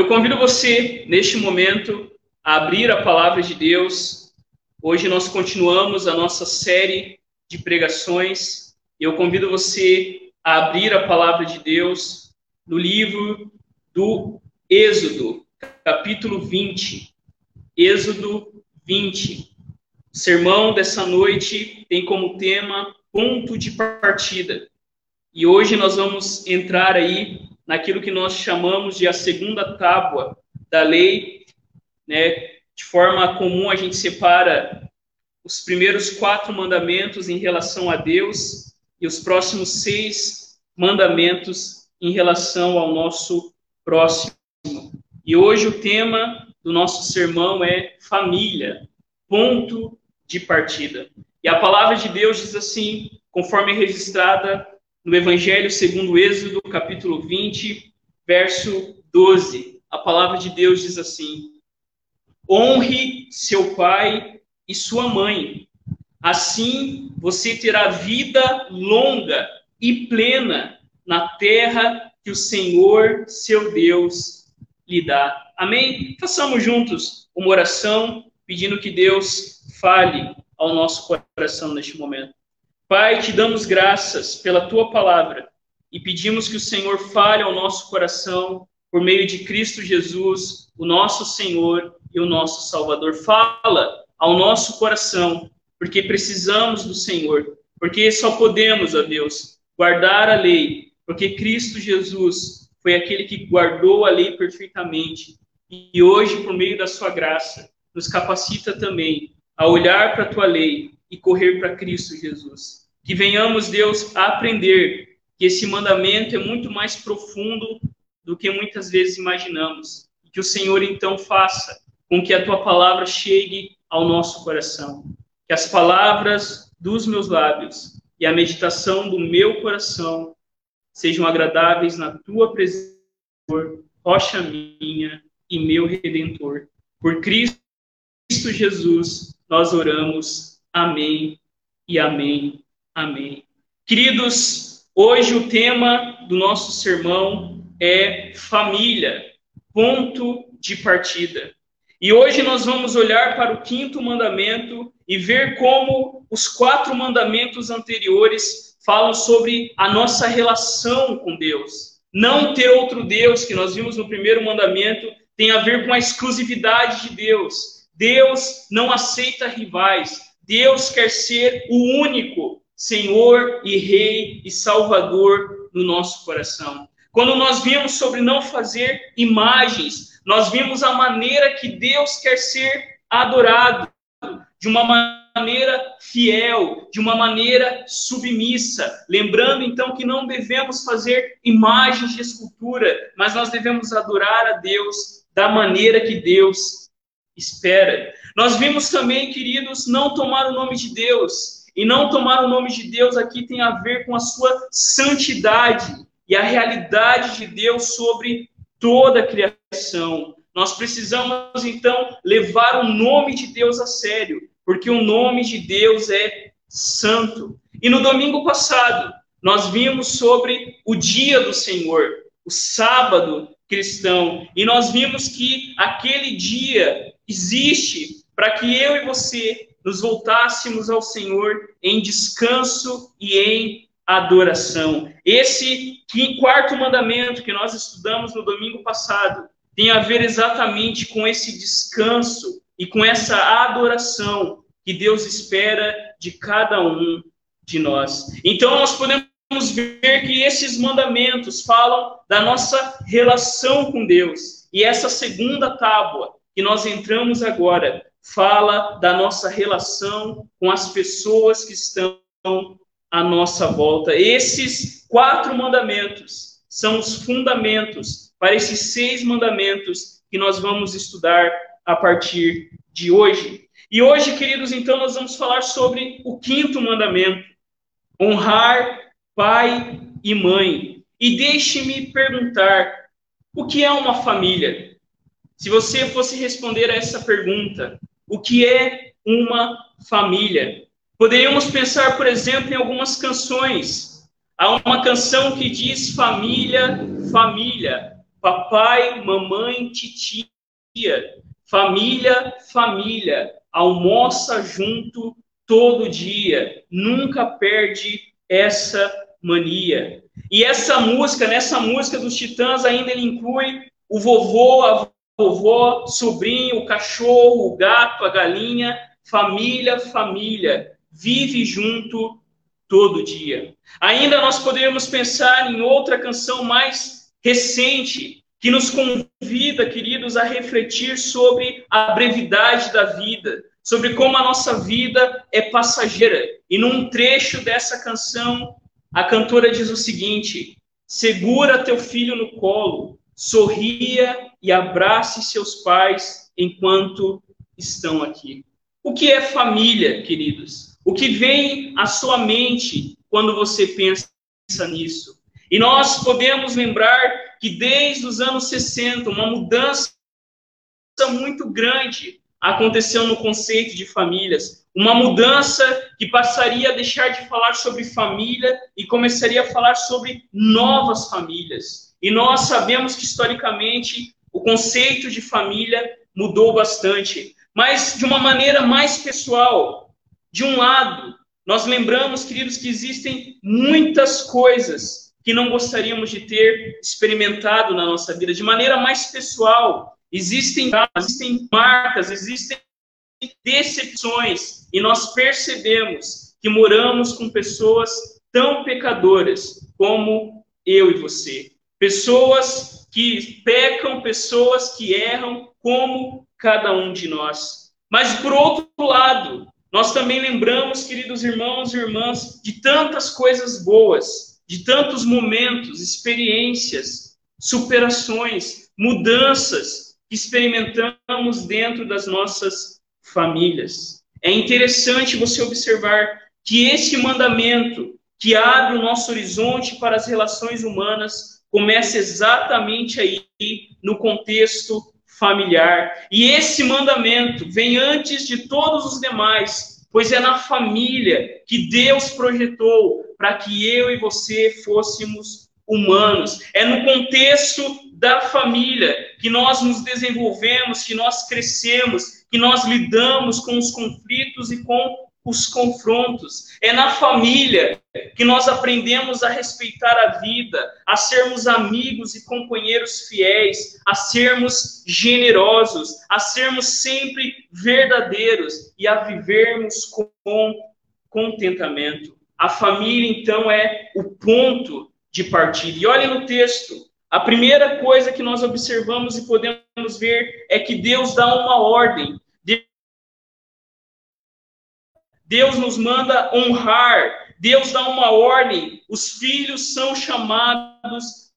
Eu convido você, neste momento, a abrir a palavra de Deus. Hoje nós continuamos a nossa série de pregações. Eu convido você a abrir a palavra de Deus no livro do Êxodo, capítulo 20. Êxodo 20. O sermão dessa noite tem como tema ponto de partida. E hoje nós vamos entrar aí naquilo que nós chamamos de a segunda tábua da lei, né? De forma comum a gente separa os primeiros quatro mandamentos em relação a Deus e os próximos seis mandamentos em relação ao nosso próximo. E hoje o tema do nosso sermão é família, ponto de partida. E a palavra de Deus diz assim, conforme é registrada no Evangelho segundo Êxodo, capítulo 20, verso 12. A palavra de Deus diz assim: Honre seu pai e sua mãe. Assim você terá vida longa e plena na terra que o Senhor, seu Deus, lhe dá. Amém? Façamos juntos uma oração pedindo que Deus fale ao nosso coração neste momento. Pai, te damos graças pela tua palavra e pedimos que o Senhor fale ao nosso coração por meio de Cristo Jesus, o nosso Senhor e o nosso Salvador. Fala ao nosso coração, porque precisamos do Senhor, porque só podemos, ó Deus, guardar a lei, porque Cristo Jesus foi aquele que guardou a lei perfeitamente e hoje, por meio da sua graça, nos capacita também a olhar para a tua lei e correr para Cristo Jesus. Que venhamos, Deus, a aprender que esse mandamento é muito mais profundo do que muitas vezes imaginamos. Que o Senhor então faça com que a tua palavra chegue ao nosso coração. Que as palavras dos meus lábios e a meditação do meu coração sejam agradáveis na tua presença, rocha minha e meu redentor. Por Cristo Jesus, nós oramos. Amém e amém. Amém. Queridos, hoje o tema do nosso sermão é família, ponto de partida. E hoje nós vamos olhar para o quinto mandamento e ver como os quatro mandamentos anteriores falam sobre a nossa relação com Deus. Não ter outro Deus, que nós vimos no primeiro mandamento, tem a ver com a exclusividade de Deus. Deus não aceita rivais. Deus quer ser o único, Senhor e Rei e Salvador no nosso coração. Quando nós vimos sobre não fazer imagens, nós vimos a maneira que Deus quer ser adorado, de uma maneira fiel, de uma maneira submissa. Lembrando então que não devemos fazer imagens de escultura, mas nós devemos adorar a Deus da maneira que Deus espera. Nós vimos também, queridos, não tomar o nome de Deus e não tomar o nome de Deus aqui tem a ver com a sua santidade e a realidade de Deus sobre toda a criação. Nós precisamos, então, levar o nome de Deus a sério, porque o nome de Deus é santo. E no domingo passado, nós vimos sobre o dia do Senhor, o sábado cristão, e nós vimos que aquele dia existe para que eu e você nos voltássemos ao Senhor em descanso e em adoração. Esse quarto mandamento que nós estudamos no domingo passado tem a ver exatamente com esse descanso e com essa adoração que Deus espera de cada um de nós. Então nós podemos ver que esses mandamentos falam da nossa relação com Deus. E essa segunda tábua que nós entramos agora fala da nossa relação com as pessoas que estão à nossa volta. Esses quatro mandamentos são os fundamentos para esses seis mandamentos que nós vamos estudar a partir de hoje. E hoje, queridos, então nós vamos falar sobre o quinto mandamento: honrar pai e mãe. E deixe-me perguntar: o que é uma família? Se você fosse responder a essa pergunta, o que é uma família. Poderíamos pensar, por exemplo, em algumas canções. Há uma canção que diz família, família. papai, mamãe, titia, família, família, almoça junto todo dia, nunca perde essa mania. E essa música, nessa música dos Titãs, ainda ele inclui o vovô, a vovó, sobrinho, o cachorro, o gato, a galinha, família, família, vive junto todo dia. Ainda nós poderíamos pensar em outra canção mais recente, que nos convida, queridos, a refletir sobre a brevidade da vida, sobre como a nossa vida é passageira. E num trecho dessa canção, a cantora diz o seguinte: segura teu filho no colo, sorria e abrace seus pais enquanto estão aqui. O que é família, queridos? O que vem à sua mente quando você pensa nisso? E nós podemos lembrar que desde os anos 60, uma mudança muito grande aconteceu no conceito de famílias. Uma mudança que passaria a deixar de falar sobre família e começaria a falar sobre novas famílias. E nós sabemos que, historicamente, o conceito de família mudou bastante, mas de uma maneira mais pessoal. De um lado, nós lembramos, queridos, que existem muitas coisas que não gostaríamos de ter experimentado na nossa vida, de maneira mais pessoal. Existem, existem marcas, existem decepções, e nós percebemos que moramos com pessoas tão pecadoras como eu e você. Pessoas que pecam, pessoas que erram, como cada um de nós. Mas, por outro lado, nós também lembramos, queridos irmãos e irmãs, de tantas coisas boas, de tantos momentos, experiências, superações, mudanças que experimentamos dentro das nossas famílias. É interessante você observar que esse mandamento que abre o nosso horizonte para as relações humanas começa exatamente aí no contexto familiar. E esse mandamento vem antes de todos os demais, pois é na família que Deus projetou para que eu e você fôssemos humanos. É no contexto da família que nós nos desenvolvemos, que nós crescemos, que nós lidamos com os conflitos e com os confrontos. É na família que nós aprendemos a respeitar a vida, a sermos amigos e companheiros fiéis, a sermos generosos, a sermos sempre verdadeiros e a vivermos com contentamento. A família, então, é o ponto de partida. E olha no texto, a primeira coisa que nós observamos e podemos ver é que Deus dá uma ordem. Deus nos manda honrar, Deus dá uma ordem, os filhos são chamados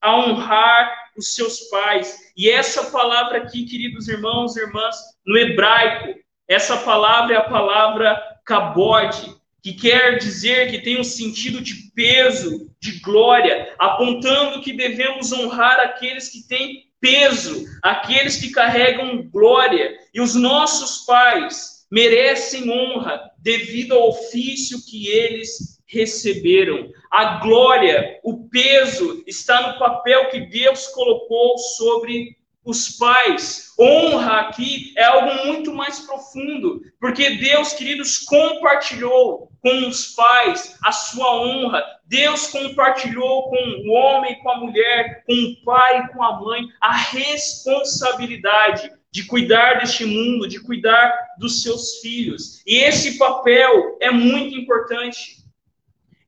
a honrar os seus pais. E essa palavra aqui, queridos irmãos e irmãs, no hebraico, essa palavra é a palavra kabod, que quer dizer que tem um sentido de peso, de glória, apontando que devemos honrar aqueles que têm peso, aqueles que carregam glória. E os nossos pais, merecem honra devido ao ofício que eles receberam. A glória, o peso está no papel que Deus colocou sobre os pais. Honra aqui é algo muito mais profundo, porque Deus, queridos, compartilhou com os pais a sua honra. Deus compartilhou com o homem, com a mulher, com o pai, com a mãe, a responsabilidade de cuidar deste mundo, de cuidar dos seus filhos. E esse papel é muito importante.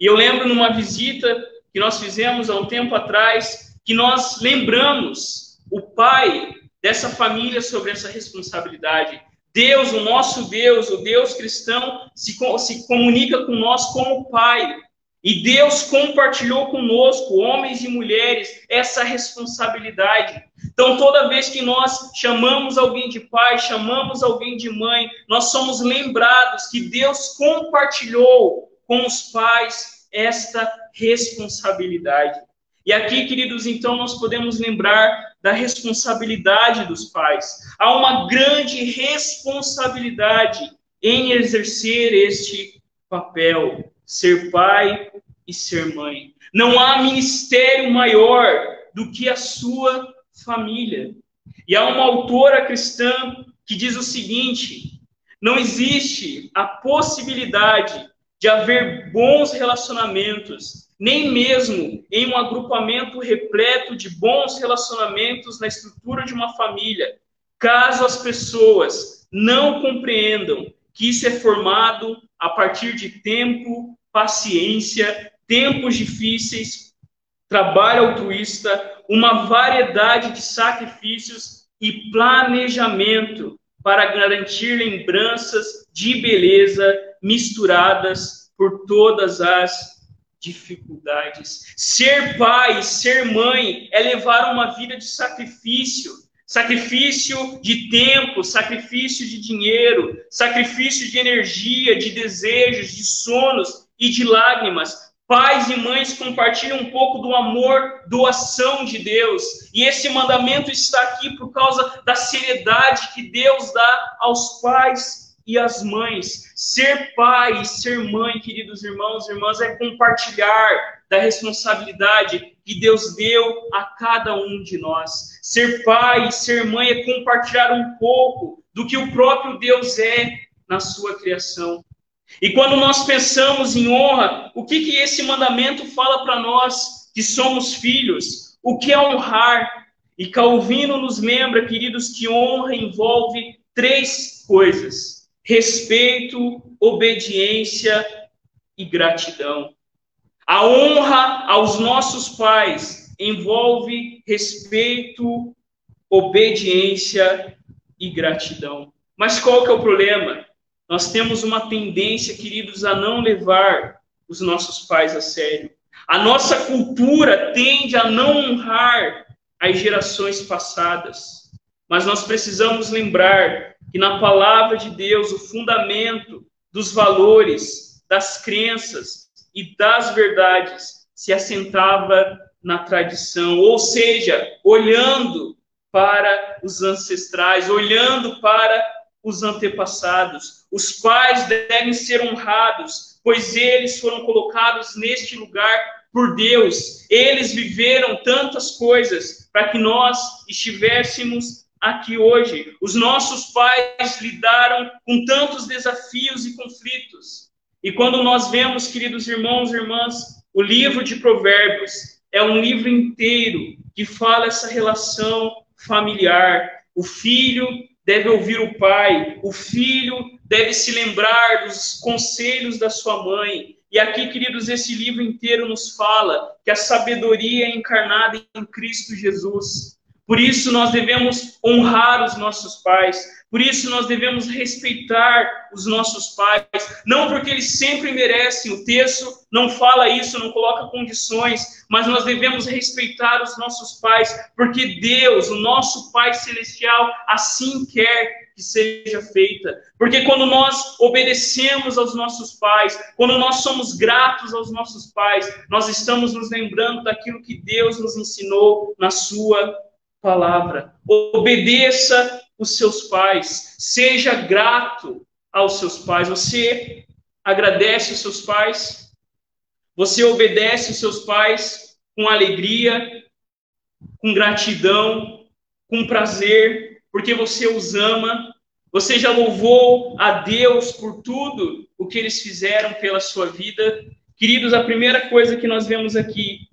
E eu lembro numa visita que nós fizemos há um tempo atrás, que nós lembramos o pai dessa família sobre essa responsabilidade. Deus, o nosso Deus, o Deus cristão, se, se comunica com nós como pai. E Deus compartilhou conosco, homens e mulheres, essa responsabilidade. Então, toda vez que nós chamamos alguém de pai, chamamos alguém de mãe, nós somos lembrados que Deus compartilhou com os pais esta responsabilidade. E aqui, queridos, então nós podemos lembrar da responsabilidade dos pais. Há uma grande responsabilidade em exercer este papel ser pai e ser mãe. Não há ministério maior do que a sua família. E há uma autora cristã que diz o seguinte: não existe a possibilidade de haver bons relacionamentos, nem mesmo em um agrupamento repleto de bons relacionamentos na estrutura de uma família, caso as pessoas não compreendam que isso é formado a partir de tempo, paciência, tempos difíceis, trabalho altruísta, uma variedade de sacrifícios e planejamento para garantir lembranças de beleza misturadas por todas as dificuldades. Ser pai, ser mãe é levar uma vida de sacrifício, sacrifício de tempo, sacrifício de dinheiro, sacrifício de energia, de desejos, de sonos e de lágrimas, Pais e mães compartilham um pouco do amor, doação de Deus. E esse mandamento está aqui por causa da seriedade que Deus dá aos pais e às mães. Ser pai e ser mãe, queridos irmãos e irmãs, é compartilhar da responsabilidade que Deus deu a cada um de nós. Ser pai e ser mãe é compartilhar um pouco do que o próprio Deus é na sua criação. E quando nós pensamos em honra, o que, que esse mandamento fala para nós que somos filhos? O que é honrar? E Calvino nos lembra, queridos, que honra envolve três coisas: respeito, obediência e gratidão. A honra aos nossos pais envolve respeito, obediência e gratidão. Mas qual que é o problema? Nós temos uma tendência, queridos, a não levar os nossos pais a sério. A nossa cultura tende a não honrar as gerações passadas. Mas nós precisamos lembrar que na palavra de Deus, o fundamento dos valores, das crenças e das verdades se assentava na tradição, ou seja, olhando para os ancestrais, olhando para os antepassados, os pais devem ser honrados, pois eles foram colocados neste lugar por Deus. Eles viveram tantas coisas para que nós estivéssemos aqui hoje. Os nossos pais lidaram com tantos desafios e conflitos. E quando nós vemos, queridos irmãos e irmãs, o livro de Provérbios é um livro inteiro que fala essa relação familiar. O filho deve ouvir o pai, o filho deve se lembrar dos conselhos da sua mãe. E aqui, queridos, esse livro inteiro nos fala que a sabedoria é encarnada em Cristo Jesus. Por isso nós devemos honrar os nossos pais, por isso nós devemos respeitar os nossos pais, não porque eles sempre merecem, o texto não fala isso, não coloca condições, mas nós devemos respeitar os nossos pais, porque Deus, o nosso Pai celestial, assim quer que seja feita. Porque quando nós obedecemos aos nossos pais, quando nós somos gratos aos nossos pais, nós estamos nos lembrando daquilo que Deus nos ensinou na sua palavra. Obedeça os seus pais, seja grato aos seus pais. Você agradece os seus pais? Você obedece os seus pais com alegria, com gratidão, com prazer, porque você os ama. Você já louvou a Deus por tudo o que eles fizeram pela sua vida? Queridos, a primeira coisa que nós vemos aqui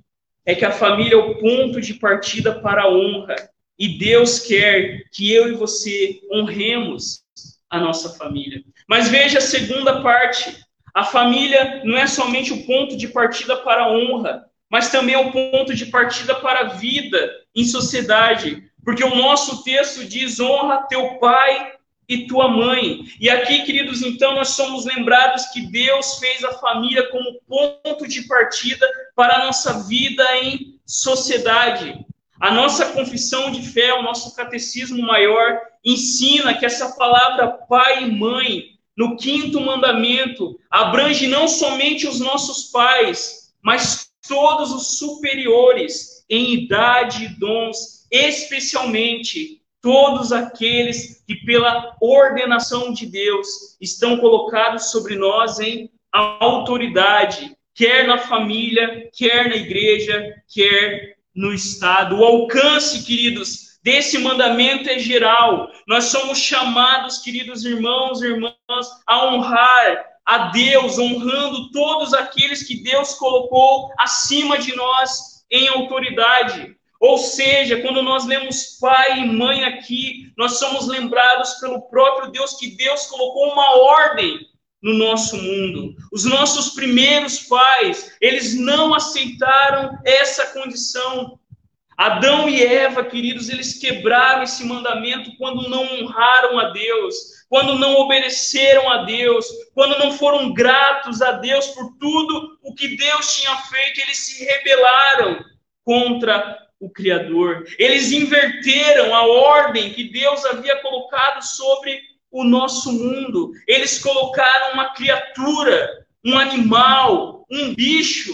é que a família é o ponto de partida para a honra. E Deus quer que eu e você honremos a nossa família. Mas veja a segunda parte. A família não é somente o ponto de partida para a honra, mas também é o ponto de partida para a vida em sociedade. Porque o nosso texto diz: honra teu pai e tua mãe. E aqui, queridos, então nós somos lembrados que Deus fez a família como ponto de partida para a nossa vida em sociedade. A nossa confissão de fé, o nosso catecismo maior, ensina que essa palavra pai e mãe, no quinto mandamento, abrange não somente os nossos pais, mas todos os superiores em idade e dons, especialmente todos aqueles que, pela ordenação de Deus, estão colocados sobre nós em autoridade, quer na família, quer na igreja, quer no Estado. O alcance, queridos, desse mandamento é geral. Nós somos chamados, queridos irmãos e irmãs, a honrar a Deus, honrando todos aqueles que Deus colocou acima de nós em autoridade. Ou seja, quando nós lemos pai e mãe aqui, nós somos lembrados pelo próprio Deus que Deus colocou uma ordem no nosso mundo. Os nossos primeiros pais, eles não aceitaram essa condição. Adão e Eva, queridos, eles quebraram esse mandamento quando não honraram a Deus, quando não obedeceram a Deus, quando não foram gratos a Deus por tudo o que Deus tinha feito, eles se rebelaram contra o Criador. Eles inverteram a ordem que Deus havia colocado sobre o nosso mundo. Eles colocaram uma criatura, um animal, um bicho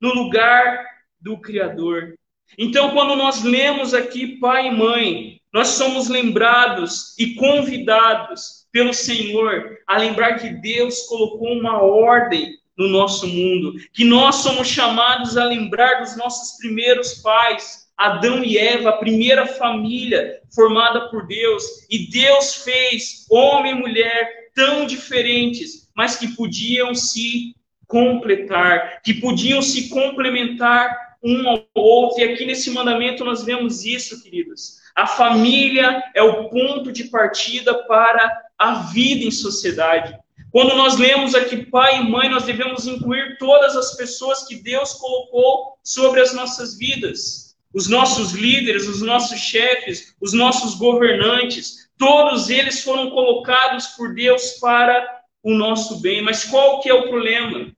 no lugar do Criador. Então, quando nós lemos aqui pai e mãe, nós somos lembrados e convidados pelo Senhor a lembrar que Deus colocou uma ordem no nosso mundo, que nós somos chamados a lembrar dos nossos primeiros pais, Adão e Eva, a primeira família formada por Deus, e Deus fez homem e mulher tão diferentes, mas que podiam se completar, que podiam se complementar um ao outro. E aqui nesse mandamento nós vemos isso, queridos. A família é o ponto de partida para a vida em sociedade. Quando nós lemos aqui pai e mãe, nós devemos incluir todas as pessoas que Deus colocou sobre as nossas vidas os nossos líderes, os nossos chefes, os nossos governantes, todos eles foram colocados por Deus para o nosso bem. Mas qual que é o problema?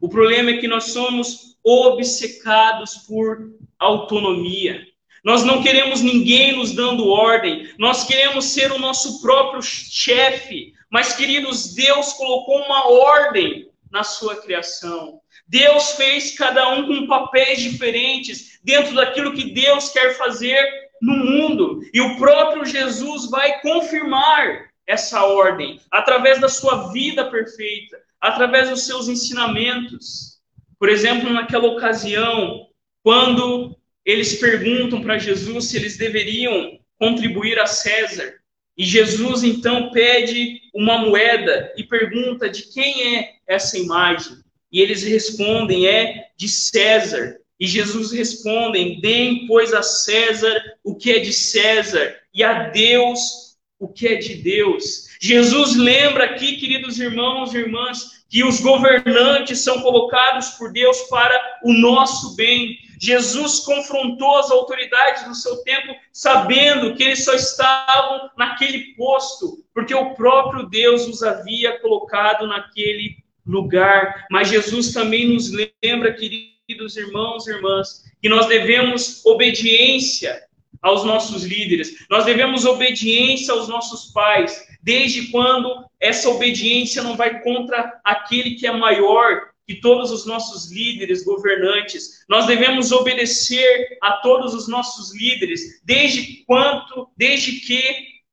O problema é que nós somos obcecados por autonomia. Nós não queremos ninguém nos dando ordem, nós queremos ser o nosso próprio chefe. Mas, queridos, Deus colocou uma ordem na sua criação. Deus fez cada um com papéis diferentes dentro daquilo que Deus quer fazer no mundo. E o próprio Jesus vai confirmar essa ordem através da sua vida perfeita, através dos seus ensinamentos. Por exemplo, naquela ocasião, quando eles perguntam para Jesus se eles deveriam contribuir a César. E Jesus então pede uma moeda e pergunta de quem é essa imagem. E eles respondem: é de César. E Jesus responde: deem, pois, a César o que é de César, e a Deus o que é de Deus. Jesus lembra aqui, queridos irmãos e irmãs, que os governantes são colocados por Deus para o nosso bem. Jesus confrontou as autoridades do seu tempo, sabendo que eles só estavam naquele posto, porque o próprio Deus os havia colocado naquele lugar. Mas Jesus também nos lembra, queridos irmãos e irmãs, que nós devemos obediência aos nossos líderes, nós devemos obediência aos nossos pais, desde quando essa obediência não vai contra aquele que é maior que todos os nossos líderes governantes. Nós devemos obedecer a todos os nossos líderes, desde quanto, desde que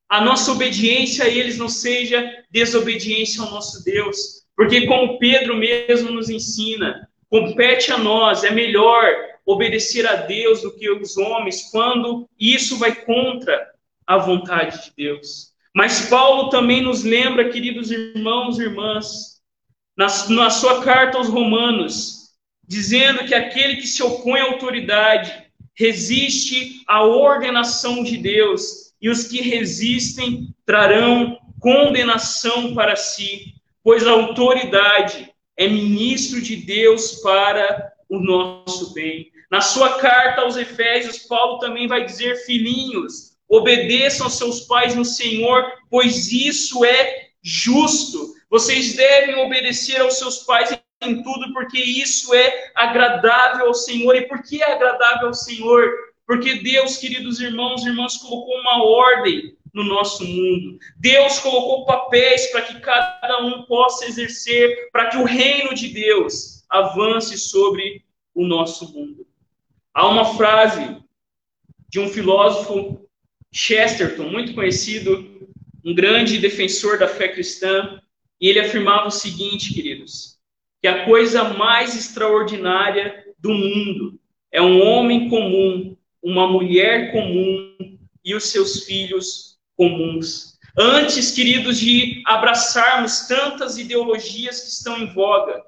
a nossa obediência a eles não seja desobediência ao nosso Deus. Porque, como Pedro mesmo nos ensina, compete a nós, é melhor obedecer a Deus do que os homens, quando isso vai contra a vontade de Deus. Mas Paulo também nos lembra, queridos irmãos e irmãs, na, na sua carta aos Romanos, dizendo que aquele que se opõe à autoridade resiste à ordenação de Deus, e os que resistem trarão condenação para si pois a autoridade é ministro de Deus para o nosso bem. Na sua carta aos Efésios, Paulo também vai dizer: filhinhos, obedeçam aos seus pais no Senhor, pois isso é justo. Vocês devem obedecer aos seus pais em tudo, porque isso é agradável ao Senhor. E por que é agradável ao Senhor? Porque Deus, queridos irmãos e irmãs, colocou uma ordem no nosso mundo. Deus colocou papéis para que cada um possa exercer, para que o reino de Deus avance sobre o nosso mundo. Há uma frase de um filósofo Chesterton, muito conhecido, um grande defensor da fé cristã, e ele afirmava o seguinte, queridos, que a coisa mais extraordinária do mundo é um homem comum, uma mulher comum e os seus filhos comuns. Antes, queridos, de abraçarmos tantas ideologias que estão em voga,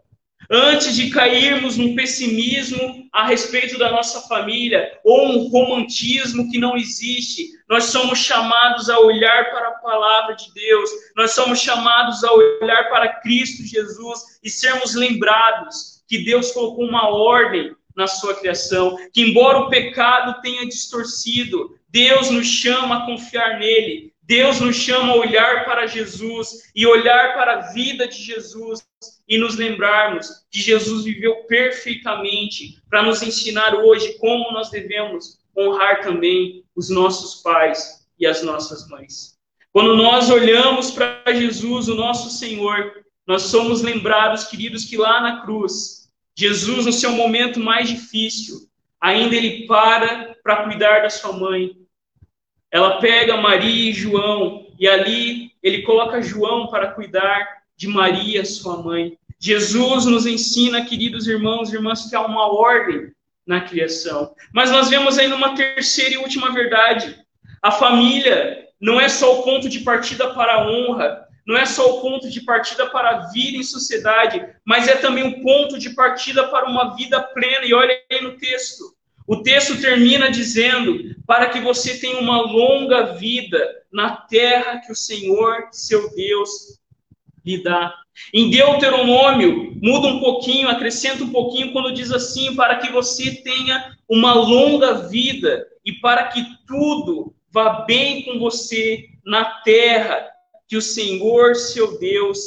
antes de cairmos num pessimismo a respeito da nossa família ou um romantismo que não existe, nós somos chamados a olhar para a palavra de Deus, nós somos chamados a olhar para Cristo Jesus e sermos lembrados que Deus colocou uma ordem na sua criação, que embora o pecado tenha distorcido, Deus nos chama a confiar nele, Deus nos chama a olhar para Jesus e olhar para a vida de Jesus e nos lembrarmos que Jesus viveu perfeitamente para nos ensinar hoje como nós devemos honrar também os nossos pais e as nossas mães. Quando nós olhamos para Jesus, o nosso Senhor, nós somos lembrados, queridos, que lá na cruz, Jesus, no seu momento mais difícil, ainda ele para para cuidar da sua mãe. Ela pega Maria e João e ali ele coloca João para cuidar de Maria, sua mãe. Jesus nos ensina, queridos irmãos e irmãs, que há uma ordem na criação. Mas nós vemos ainda uma terceira e última verdade. A família não é só o ponto de partida para a honra, não é só o ponto de partida para a vida em sociedade, mas é também o ponto de partida para uma vida plena. E olha aí no texto. O texto termina dizendo: para que você tenha uma longa vida na terra que o Senhor, seu Deus, lhe dá. Em Deuteronômio, muda um pouquinho, acrescenta um pouquinho quando diz assim: para que você tenha uma longa vida e para que tudo vá bem com você na terra que o Senhor, seu Deus,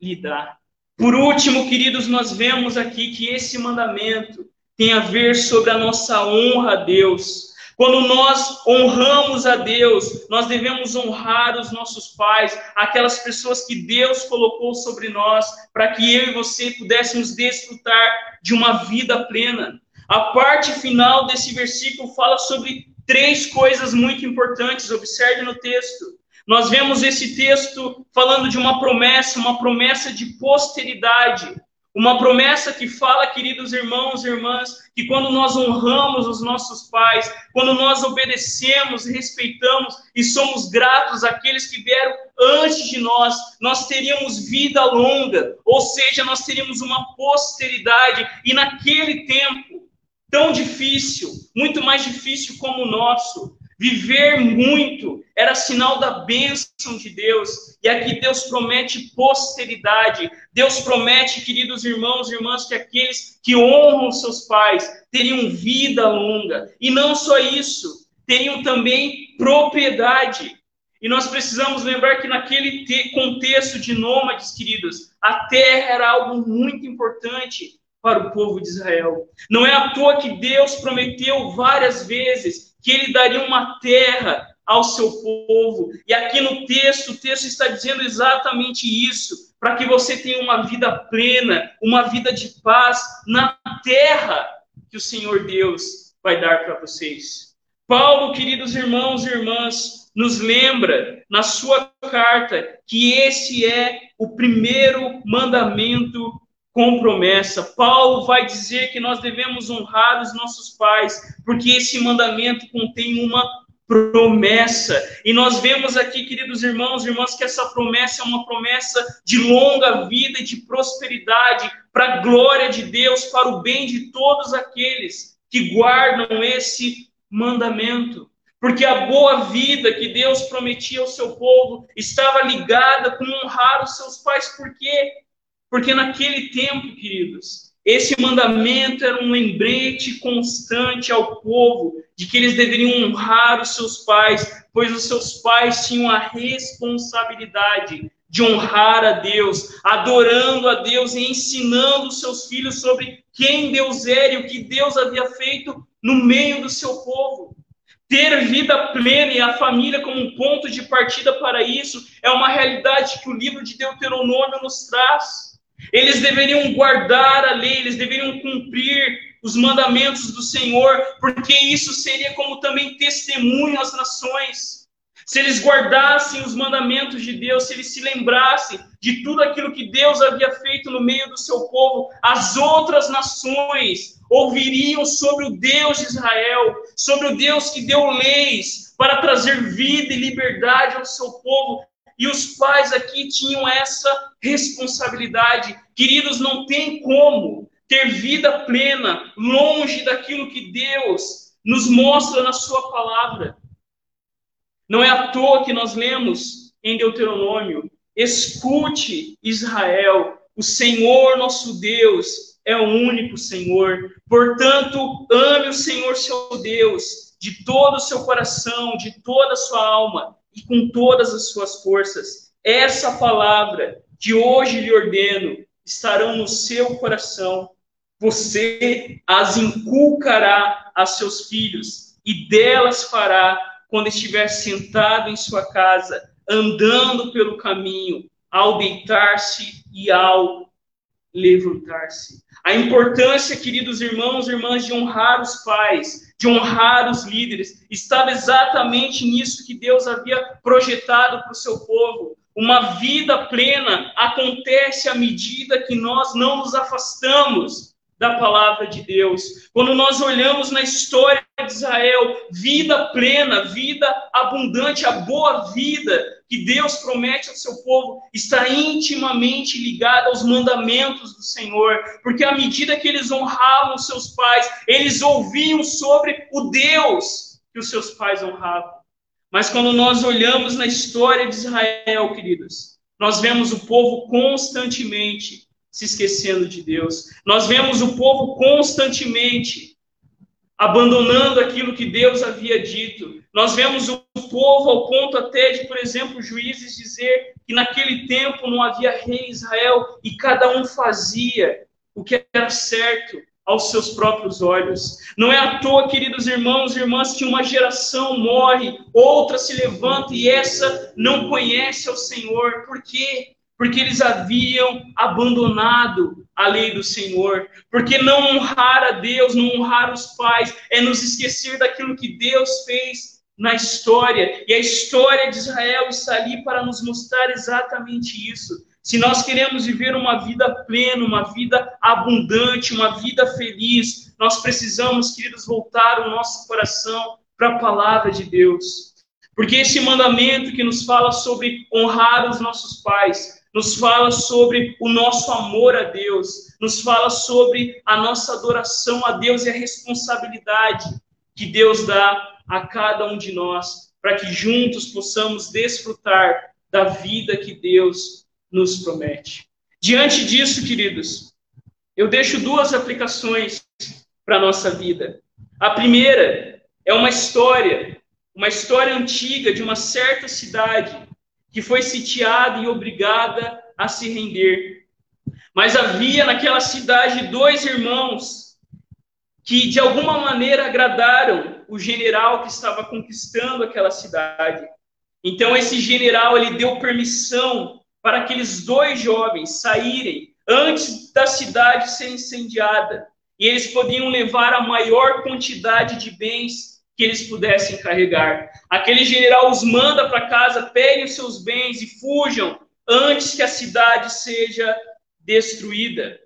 lhe dá. Por último, queridos, nós vemos aqui que esse mandamento tem a ver sobre a nossa honra a Deus. Quando nós honramos a Deus, nós devemos honrar os nossos pais, aquelas pessoas que Deus colocou sobre nós, para que eu e você pudéssemos desfrutar de uma vida plena. A parte final desse versículo fala sobre três coisas muito importantes, observe no texto. Nós vemos esse texto falando de uma promessa, uma promessa de posteridade. Uma promessa que fala, queridos irmãos e irmãs, que quando nós honramos os nossos pais, quando nós obedecemos, respeitamos e somos gratos àqueles que vieram antes de nós, nós teríamos vida longa, ou seja, nós teríamos uma posteridade, e naquele tempo tão difícil, muito mais difícil como o nosso, Viver muito era sinal da bênção de Deus. E aqui Deus promete posteridade. Deus promete, queridos irmãos e irmãs, que aqueles que honram seus pais teriam vida longa. E não só isso, teriam também propriedade. E nós precisamos lembrar que naquele contexto de nômades, queridos, a terra era algo muito importante para o povo de Israel. Não é à toa que Deus prometeu várias vezes que ele daria uma terra ao seu povo. E aqui no texto, o texto está dizendo exatamente isso, para que você tenha uma vida plena, uma vida de paz na terra que o Senhor Deus vai dar para vocês. Paulo, queridos irmãos e irmãs, nos lembra na sua carta que esse é o primeiro mandamento com promessa. Paulo vai dizer que nós devemos honrar os nossos pais, porque esse mandamento contém uma promessa. E nós vemos aqui, queridos irmãos e irmãs, que essa promessa é uma promessa de longa vida e de prosperidade para a glória de Deus, para o bem de todos aqueles que guardam esse mandamento. Porque a boa vida que Deus prometia ao seu povo estava ligada com honrar os seus pais. Por quê? Porque naquele tempo, queridos, esse mandamento era um lembrete constante ao povo de que eles deveriam honrar os seus pais, pois os seus pais tinham a responsabilidade de honrar a Deus, adorando a Deus e ensinando os seus filhos sobre quem Deus era e o que Deus havia feito no meio do seu povo. Ter vida plena e a família como um ponto de partida para isso é uma realidade que o livro de Deuteronômio nos traz. Eles deveriam guardar a lei, eles deveriam cumprir os mandamentos do Senhor, porque isso seria como também testemunho às nações. Se eles guardassem os mandamentos de Deus, se eles se lembrassem de tudo aquilo que Deus havia feito no meio do seu povo, as outras nações ouviriam sobre o Deus de Israel, sobre o Deus que deu leis para trazer vida e liberdade ao seu povo. E os pais aqui tinham essa responsabilidade. Queridos, não tem como ter vida plena longe daquilo que Deus nos mostra na Sua palavra. Não é à toa que nós lemos em Deuteronômio: escute Israel, o Senhor nosso Deus é o único Senhor. Portanto, ame o Senhor seu Deus de todo o seu coração, de toda a sua alma e com todas as suas forças. Essa palavra de hoje lhe ordeno estarão no seu coração. Você as inculcará a seus filhos e delas fará quando estiver sentado em sua casa, andando pelo caminho, ao deitar-se e ao levantar-se. A importância, queridos irmãos e irmãs, de honrar os pais, de honrar os líderes, estava exatamente nisso que Deus havia projetado para o seu povo. Uma vida plena acontece à medida que nós não nos afastamos da palavra de Deus. Quando nós olhamos na história de Israel, vida plena, vida abundante, a boa vida que Deus promete ao seu povo está intimamente ligada aos mandamentos do Senhor, porque à medida que eles honravam seus pais, eles ouviam sobre o Deus que os seus pais honravam. Mas quando nós olhamos na história de Israel, queridos, nós vemos o povo constantemente se esquecendo de Deus. Nós vemos o povo constantemente abandonando aquilo que Deus havia dito. Nós vemos o povo ao ponto até de, por exemplo, juízes dizer que naquele tempo não havia rei em Israel e cada um fazia o que era certo aos seus próprios olhos. Não é à toa, queridos irmãos e irmãs, que uma geração morre, outra se levanta e essa não conhece ao Senhor. Por quê? porque eles haviam abandonado a lei do Senhor. Porque não honrar a Deus, não honrar os pais, é nos esquecer daquilo que Deus fez na história. E a história de Israel está ali para nos mostrar exatamente isso. Se nós queremos viver uma vida plena, uma vida abundante, uma vida feliz, nós precisamos, queridos, voltar o nosso coração para a palavra de Deus. Porque esse mandamento que nos fala sobre honrar os nossos pais, nos fala sobre o nosso amor a Deus, nos fala sobre a nossa adoração a Deus e a responsabilidade que Deus dá a cada um de nós, para que juntos possamos desfrutar da vida que Deus nos promete. Diante disso, queridos, eu deixo duas aplicações para a nossa vida. A primeira é uma história, uma história antiga de uma certa cidade que foi sitiada e obrigada a se render. Mas havia naquela cidade dois irmãos que de alguma maneira agradaram o general que estava conquistando aquela cidade. Então esse general ele deu permissão para aqueles dois jovens saírem antes da cidade ser incendiada. E eles podiam levar a maior quantidade de bens que eles pudessem carregar. Aquele general os manda para casa, peguem os seus bens e fujam antes que a cidade seja destruída.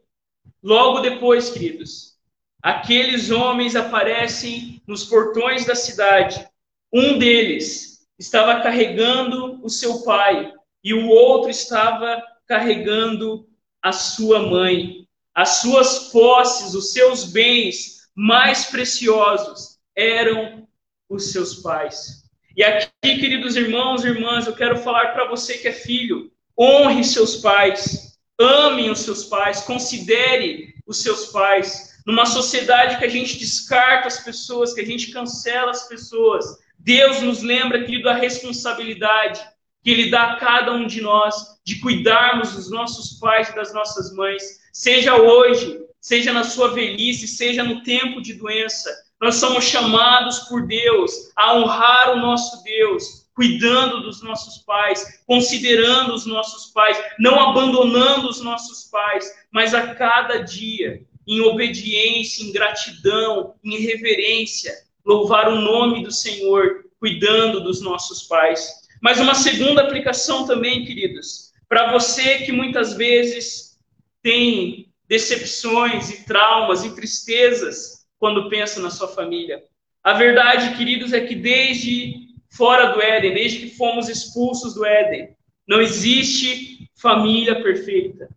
Logo depois, queridos, aqueles homens aparecem nos portões da cidade. Um deles estava carregando o seu pai e o outro estava carregando a sua mãe. As suas posses, os seus bens mais preciosos eram os seus pais. E aqui, queridos irmãos e irmãs, eu quero falar para você que é filho: honre seus pais, ame os seus pais, considere os seus pais. Numa sociedade que a gente descarta as pessoas, que a gente cancela as pessoas, Deus nos lembra, querido, da responsabilidade que Ele dá a cada um de nós de cuidarmos dos nossos pais e das nossas mães, seja hoje, seja na sua velhice, seja no tempo de doença. Nós somos chamados por Deus a honrar o nosso Deus, cuidando dos nossos pais, considerando os nossos pais, não abandonando os nossos pais, mas a cada dia, em obediência, em gratidão, em reverência, louvar o nome do Senhor, cuidando dos nossos pais. Mas uma segunda aplicação também, queridos, para você que muitas vezes tem decepções e traumas e tristezas quando pensa na sua família. A verdade, queridos, é que desde fora do Éden, desde que fomos expulsos do Éden, não existe família perfeita.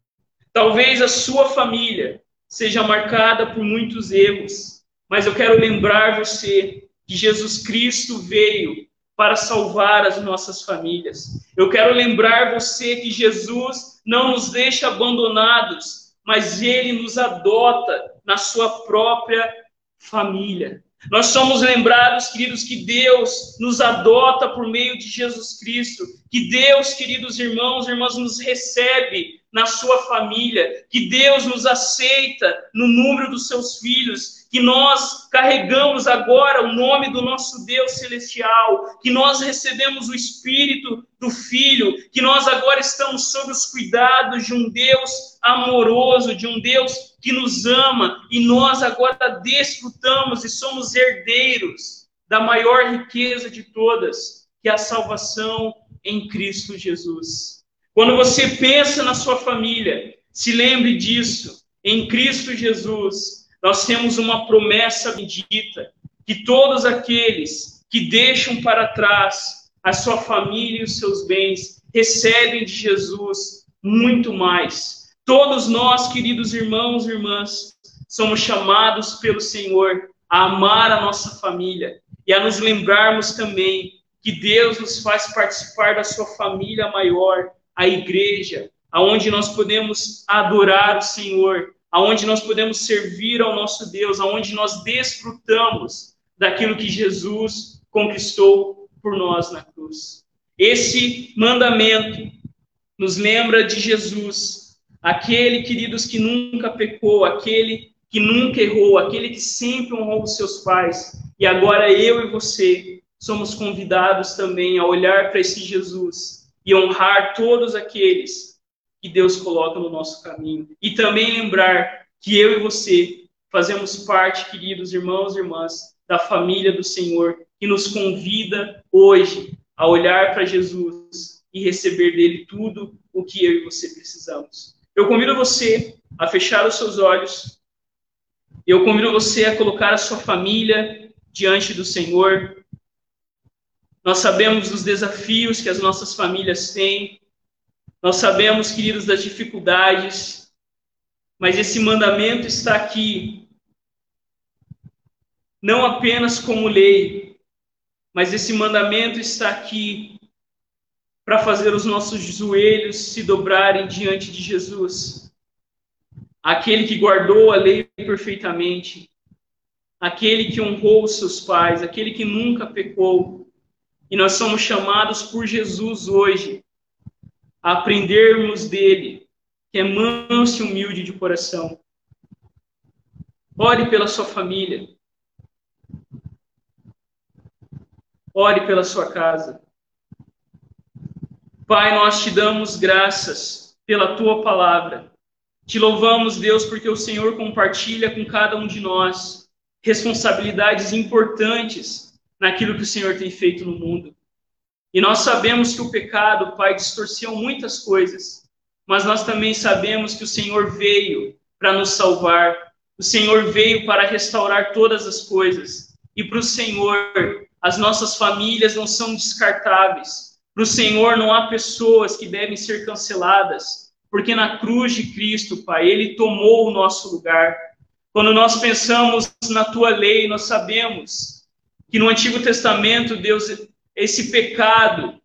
Talvez a sua família seja marcada por muitos erros, mas eu quero lembrar você que Jesus Cristo veio para salvar as nossas famílias. Eu quero lembrar você que Jesus não nos deixa abandonados, mas ele nos adota na sua própria família. Nós somos lembrados, queridos, que Deus nos adota por meio de Jesus Cristo, que Deus, queridos irmãos e irmãs, nos recebe na sua família, que Deus nos aceita no número dos seus filhos, que nós carregamos agora o nome do nosso Deus celestial, que nós recebemos o Espírito do Filho, que nós agora estamos sob os cuidados de um Deus amoroso, de um Deus que nos ama, e nós agora desfrutamos e somos herdeiros da maior riqueza de todas, que é a salvação em Cristo Jesus. Quando você pensa na sua família, se lembre disso. Em Cristo Jesus, nós temos uma promessa bendita que todos aqueles que deixam para trás a sua família e os seus bens recebem de Jesus muito mais. Todos nós, queridos irmãos e irmãs, somos chamados pelo Senhor a amar a nossa família e a nos lembrarmos também que Deus nos faz participar da sua família maior, a igreja, aonde nós podemos adorar o Senhor, aonde nós podemos servir ao nosso Deus, aonde nós desfrutamos daquilo que Jesus conquistou por nós na cruz. Esse mandamento nos lembra de Jesus, aquele, queridos, que nunca pecou, aquele que nunca errou, aquele que sempre honrou os seus pais. E agora eu e você somos convidados também a olhar para esse Jesus e honrar todos aqueles que Deus coloca no nosso caminho. E também lembrar que eu e você fazemos parte, queridos irmãos e irmãs, da família do Senhor, que nos convida hoje a olhar para Jesus e receber dele tudo o que eu e você precisamos. Eu convido você a fechar os seus olhos. Eu convido você a colocar a sua família diante do Senhor. Nós sabemos dos desafios que as nossas famílias têm, nós sabemos, queridos, das dificuldades, mas esse mandamento está aqui não apenas como lei, mas esse mandamento está aqui para fazer os nossos joelhos se dobrarem diante de Jesus. Aquele que guardou a lei perfeitamente, aquele que honrou os seus pais, aquele que nunca pecou. E nós somos chamados por Jesus hoje a aprendermos dele, que é manso e humilde de coração. Ore pela sua família. Ore pela sua casa. Pai, nós te damos graças pela tua palavra. Te louvamos, Deus, porque o Senhor compartilha com cada um de nós responsabilidades importantes naquilo que o Senhor tem feito no mundo. E nós sabemos que o pecado, Pai, distorceu muitas coisas, mas nós também sabemos que o Senhor veio para nos salvar, o Senhor veio para restaurar todas as coisas. E para o Senhor, as nossas famílias não são descartáveis. Para o Senhor, não há pessoas que devem ser canceladas, porque na cruz de Cristo, Pai, Ele tomou o nosso lugar. Quando nós pensamos na tua lei, nós sabemos que no Antigo Testamento, Deus esse pecado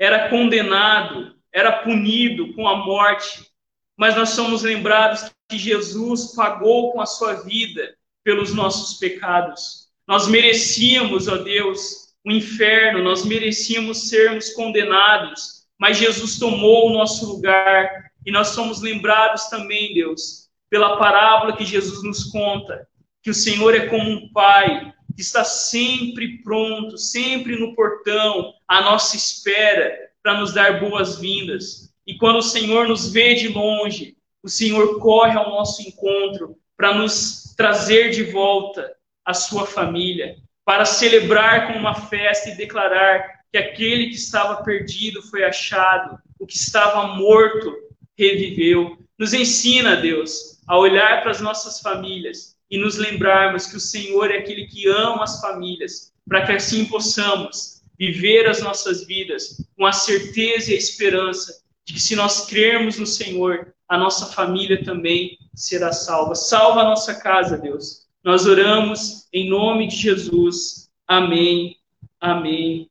era condenado, era punido com a morte, mas nós somos lembrados que Jesus pagou com a sua vida pelos nossos pecados. Nós merecíamos, ó Deus, o inferno, nós merecíamos sermos condenados, mas Jesus tomou o nosso lugar e nós somos lembrados também, Deus, pela parábola que Jesus nos conta, que o Senhor é como um pai que está sempre pronto, sempre no portão, à nossa espera, para nos dar boas-vindas. E quando o Senhor nos vê de longe, o Senhor corre ao nosso encontro para nos trazer de volta a sua família, para celebrar com uma festa e declarar que aquele que estava perdido foi achado, o que estava morto reviveu. Nos ensina, Deus, a olhar para as nossas famílias e nos lembrarmos que o Senhor é aquele que ama as famílias, para que assim possamos viver as nossas vidas com a certeza e a esperança de que se nós crermos no Senhor, a nossa família também será salva. Salva a nossa casa, Deus. Nós oramos em nome de Jesus. Amém, amém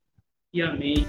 e amém.